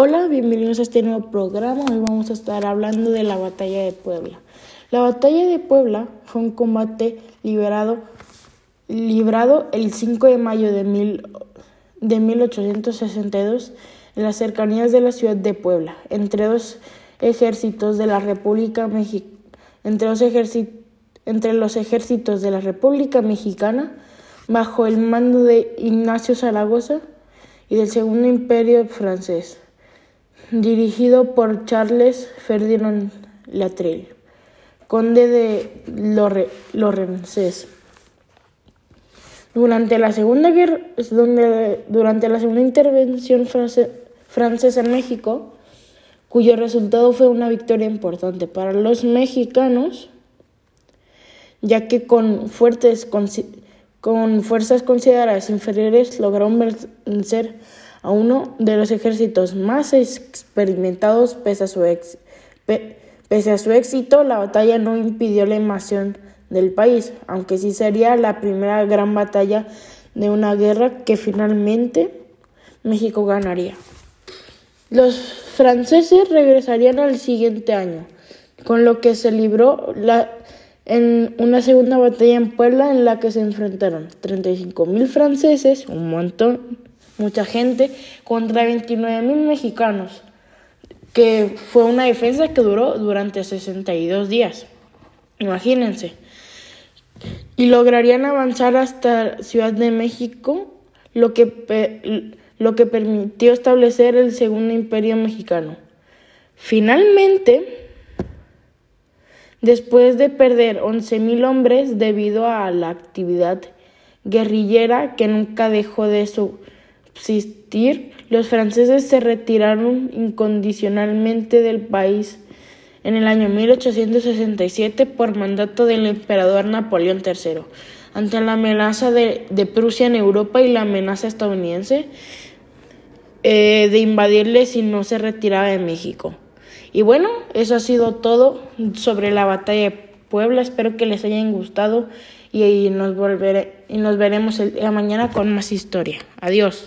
Hola, bienvenidos a este nuevo programa. Hoy vamos a estar hablando de la batalla de Puebla. La batalla de Puebla fue un combate liberado, librado el 5 de mayo de, mil, de 1862 en las cercanías de la ciudad de Puebla, entre dos ejércitos de la República Mexicana, entre, entre los ejércitos de la República Mexicana, bajo el mando de Ignacio Zaragoza y del Segundo Imperio francés, dirigido por Charles Ferdinand Latrell, conde de Lorenzés. Durante la Segunda Guerra, durante la Segunda Intervención francesa en México, cuyo resultado fue una victoria importante para los mexicanos, ya que con fuertes con fuerzas consideradas inferiores lograron vencer a uno de los ejércitos más experimentados pese a su, éxito. La batalla no impidió la invasión del país, aunque sí sería la primera gran batalla de una guerra que finalmente México ganaría. Los franceses regresarían al siguiente año, con lo que se libró la en una segunda batalla en Puebla en la que se enfrentaron 35 mil franceses, un montón, mucha gente, contra 29 mil mexicanos, que fue una defensa que duró durante 62 días. Imagínense. Y lograrían avanzar hasta Ciudad de México, lo que, lo que permitió establecer el Segundo Imperio Mexicano. Finalmente, Después de perder 11.000 hombres debido a la actividad guerrillera que nunca dejó de los franceses se retiraron incondicionalmente del país en el año 1867 por mandato del emperador Napoleón III. Ante la amenaza de, Prusia en Europa y la amenaza estadounidense eh, de invadirle si no se retiraba de México. Y bueno, eso ha sido todo sobre la batalla de Puebla. Espero que les hayan gustado y, nos, volveré, y nos veremos día mañana con más historia. Adiós.